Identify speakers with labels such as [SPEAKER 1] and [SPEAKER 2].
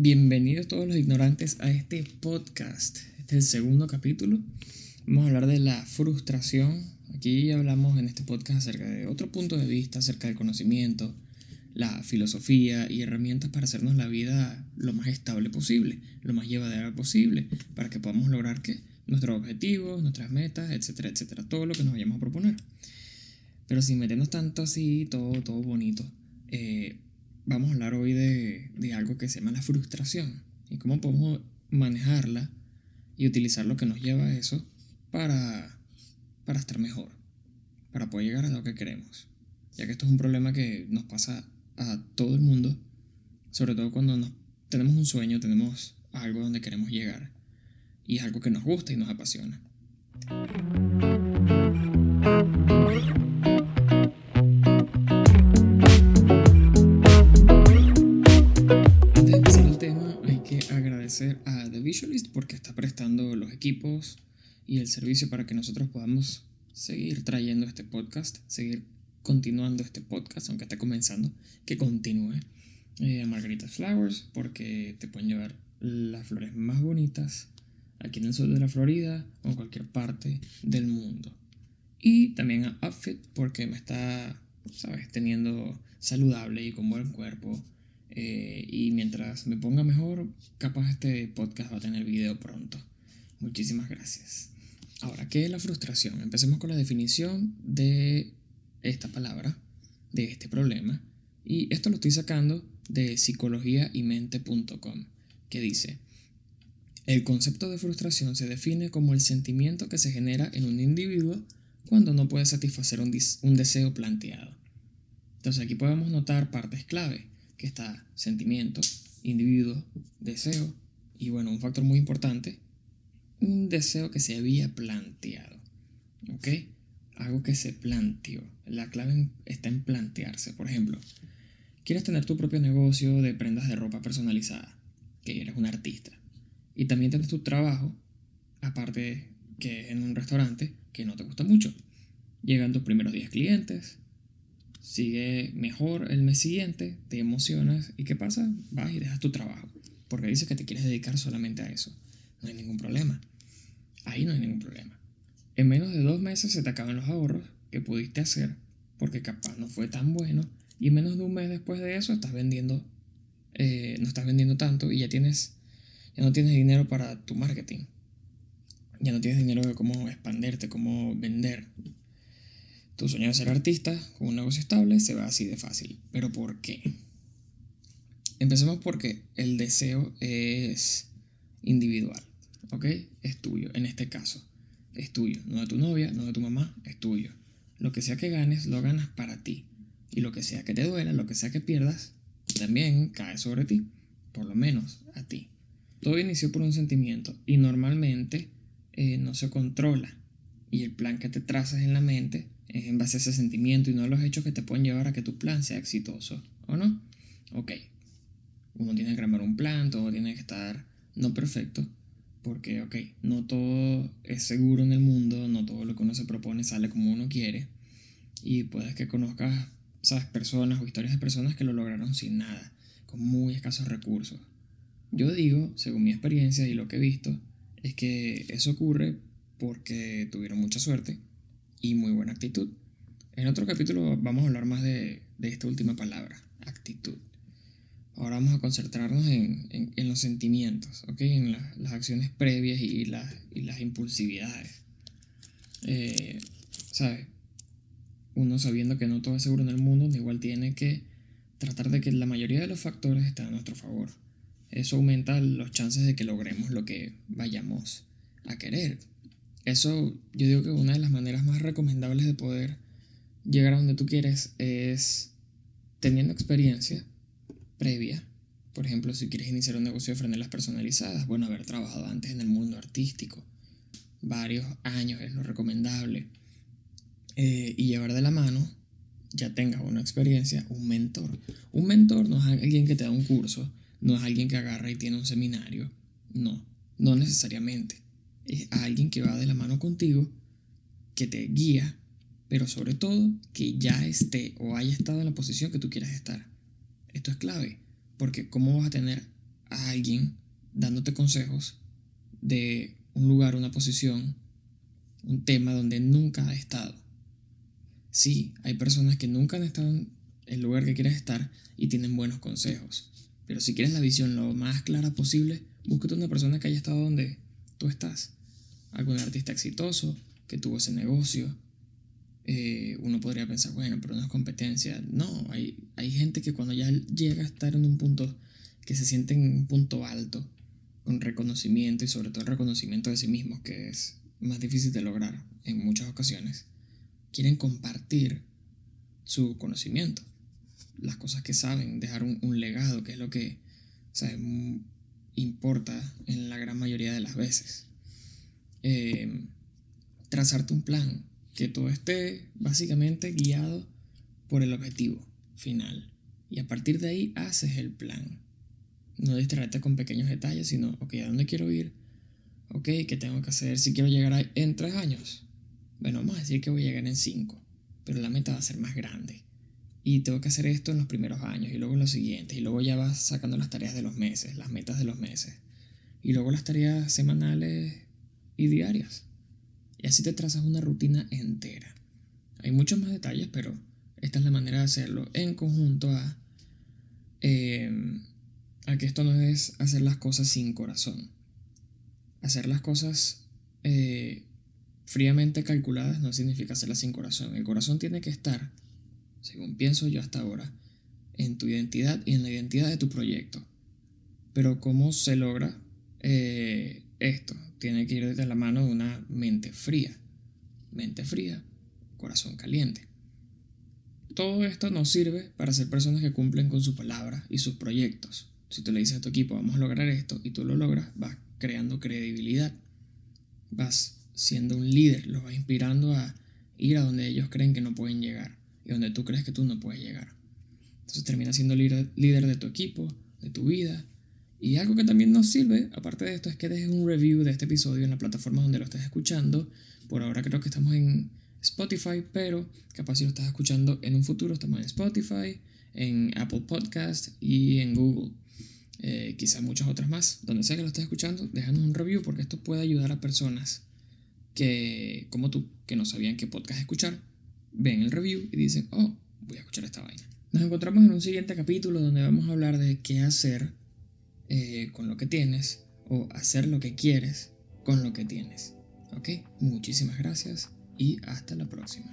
[SPEAKER 1] Bienvenidos todos los ignorantes a este podcast. Este es el segundo capítulo. Vamos a hablar de la frustración. Aquí hablamos en este podcast acerca de otro punto de vista, acerca del conocimiento, la filosofía y herramientas para hacernos la vida lo más estable posible, lo más llevadera posible, para que podamos lograr que nuestros objetivos, nuestras metas, etcétera, etcétera, todo lo que nos vayamos a proponer. Pero sin meternos tanto así, todo, todo bonito. Eh, vamos a hablar hoy de, de, algo que se llama la frustración y cómo podemos manejarla y utilizar lo que nos lleva a eso para, para estar mejor, para poder llegar a lo que queremos. Ya que esto es un problema que nos pasa a todo el mundo, sobre todo cuando nos, tenemos un sueño, tenemos algo donde queremos llegar y es algo que nos gusta y nos apasiona. Porque está prestando los equipos y el servicio para que nosotros podamos seguir trayendo este podcast, seguir continuando este podcast, aunque esté comenzando, que continúe. Eh, Margarita Flowers porque te pueden llevar las flores más bonitas aquí en el sur de la Florida o en cualquier parte del mundo. Y también a Outfit porque me está, sabes, teniendo saludable y con buen cuerpo eh, y mientras me ponga mejor, capaz este podcast va a tener video pronto. Muchísimas gracias. Ahora, ¿qué es la frustración? Empecemos con la definición de esta palabra, de este problema. Y esto lo estoy sacando de psicologiaymente.com, que dice, el concepto de frustración se define como el sentimiento que se genera en un individuo cuando no puede satisfacer un, un deseo planteado. Entonces aquí podemos notar partes clave que está sentimiento, individuo, deseo y bueno, un factor muy importante, un deseo que se había planteado. ¿Ok? Algo que se planteó. La clave está en plantearse. Por ejemplo, quieres tener tu propio negocio de prendas de ropa personalizada, que eres un artista. Y también tienes tu trabajo, aparte que en un restaurante, que no te gusta mucho. Llegan tus primeros 10 clientes, sigue mejor el mes siguiente, te emocionas y ¿qué pasa? Vas y dejas tu trabajo, porque dices que te quieres dedicar solamente a eso. No hay ningún problema. Ahí no hay ningún problema. En menos de dos meses se te acaban los ahorros que pudiste hacer, porque capaz no fue tan bueno, y en menos de un mes después de eso estás vendiendo, eh, no estás vendiendo tanto y ya tienes, ya no tienes dinero para tu marketing. Ya no tienes dinero de cómo expanderte, cómo vender. Tu sueño de ser artista con un negocio estable se va así de fácil. ¿Pero por qué? Empecemos porque el deseo es individual, ¿ok? Es tuyo, en este caso. Es tuyo, no de tu novia, no de tu mamá, es tuyo. Lo que sea que ganes, lo ganas para ti. Y lo que sea que te duela, lo que sea que pierdas, también cae sobre ti, por lo menos a ti. Todo inició por un sentimiento y normalmente eh, no se controla. Y el plan que te trazas en la mente en base a ese sentimiento y no a los hechos que te pueden llevar a que tu plan sea exitoso, ¿o no? Ok, uno tiene que armar un plan, todo tiene que estar no perfecto, porque, ok, no todo es seguro en el mundo, no todo lo que uno se propone sale como uno quiere, y puedes que conozcas, sabes, personas o historias de personas que lo lograron sin nada, con muy escasos recursos. Yo digo, según mi experiencia y lo que he visto, es que eso ocurre porque tuvieron mucha suerte y muy buena actitud. En otro capítulo vamos a hablar más de, esta última palabra, actitud. Ahora vamos a concentrarnos en, los sentimientos, en las acciones previas y, las impulsividades. Eh, ¿Sabes? Uno sabiendo que no todo es seguro en el mundo, igual tiene que tratar de que la mayoría de los factores estén a nuestro favor. Eso aumenta los chances de que logremos lo que vayamos a querer. Eso yo digo que una de las maneras más recomendables de poder llegar a donde tú quieres es teniendo experiencia previa. Por ejemplo, si quieres iniciar un negocio de franelas personalizadas, bueno, haber trabajado antes en el mundo artístico. Varios años es lo recomendable. Eh, y llevar de la mano, ya tengas una experiencia, un mentor. Un mentor no es alguien que te da un curso, no es alguien que agarra y tiene un seminario. No, no necesariamente es alguien que va de la mano contigo, que te guía, pero sobre todo que ya esté o haya estado en la posición que tú quieras estar. Esto es clave, porque ¿cómo vas a tener a alguien dándote consejos de un lugar, una posición, un tema donde nunca has estado. Sí, hay personas que nunca han estado en el lugar que quieres estar y tienen buenos consejos. Pero si quieres la visión lo más clara posible, búscate una persona que haya estado donde tú estás. Algún artista exitoso que tuvo ese negocio. Eh, uno podría pensar, bueno, pero no es competencia. No, hay, hay gente que cuando ya llega a estar en un punto que se siente en un punto alto, con reconocimiento y sobre todo reconocimiento de sí mismos, que es más difícil de lograr en muchas ocasiones, quieren compartir su conocimiento, las cosas que saben, dejar un, legado, que es lo que importa en la gran mayoría de las veces. Eh, trazarte un plan, que todo esté básicamente guiado por el objetivo final. Y a partir de ahí haces el plan. No distraerte con pequeños detalles, sino, ok, ¿a dónde quiero ir? Ok, ¿qué tengo que hacer si quiero llegar ahí en tres años? Bueno, vamos a decir que voy a llegar en cinco, pero la meta va a ser más grande. Y tengo que hacer esto en los primeros años y luego en los siguientes. Y luego ya vas sacando las tareas de los meses, las metas de los meses. Y luego las tareas semanales y diarias. Y así te trazas una rutina entera. Hay muchos más detalles, pero esta es la manera de hacerlo en conjunto a, em, a que esto no es hacer las cosas sin corazón. Hacer las cosas eh, fríamente calculadas no significa hacerlas sin corazón. El corazón tiene que estar, según pienso yo hasta ahora, en tu identidad y en la identidad de tu proyecto. Pero ¿cómo se logra eh, esto? Tiene que ir de la mano de una mente fría. Mente fría, corazón caliente. Todo esto nos sirve para ser personas que cumplen con su palabra y sus proyectos. Si tú le dices a tu equipo, vamos a lograr esto, y tú lo logras, vas creando credibilidad. Vas siendo un líder, los vas inspirando a ir a donde ellos creen que no pueden llegar y donde tú crees que tú no puedes llegar. Entonces terminas siendo líder, líder de tu equipo, de tu vida. Y algo que también nos sirve, aparte de esto, es que dejes un review de este episodio en la plataforma donde lo estés escuchando. Por ahora creo que estamos en Spotify, pero capaz si lo estás escuchando en un futuro, estamos en Spotify, en Apple Podcast y en Google. Eh, quizás muchas otras más. Donde sea que lo estés escuchando, déjanos un review porque esto puede ayudar a personas que, como tú, que no sabían qué podcast escuchar, ven el review y dicen, oh, voy a escuchar esta vaina. Nos encontramos en un siguiente capítulo donde vamos a hablar de qué hacer eh, con lo que tienes o hacer lo que quieres con lo que tienes. ¿Ok? Muchísimas gracias y hasta la próxima.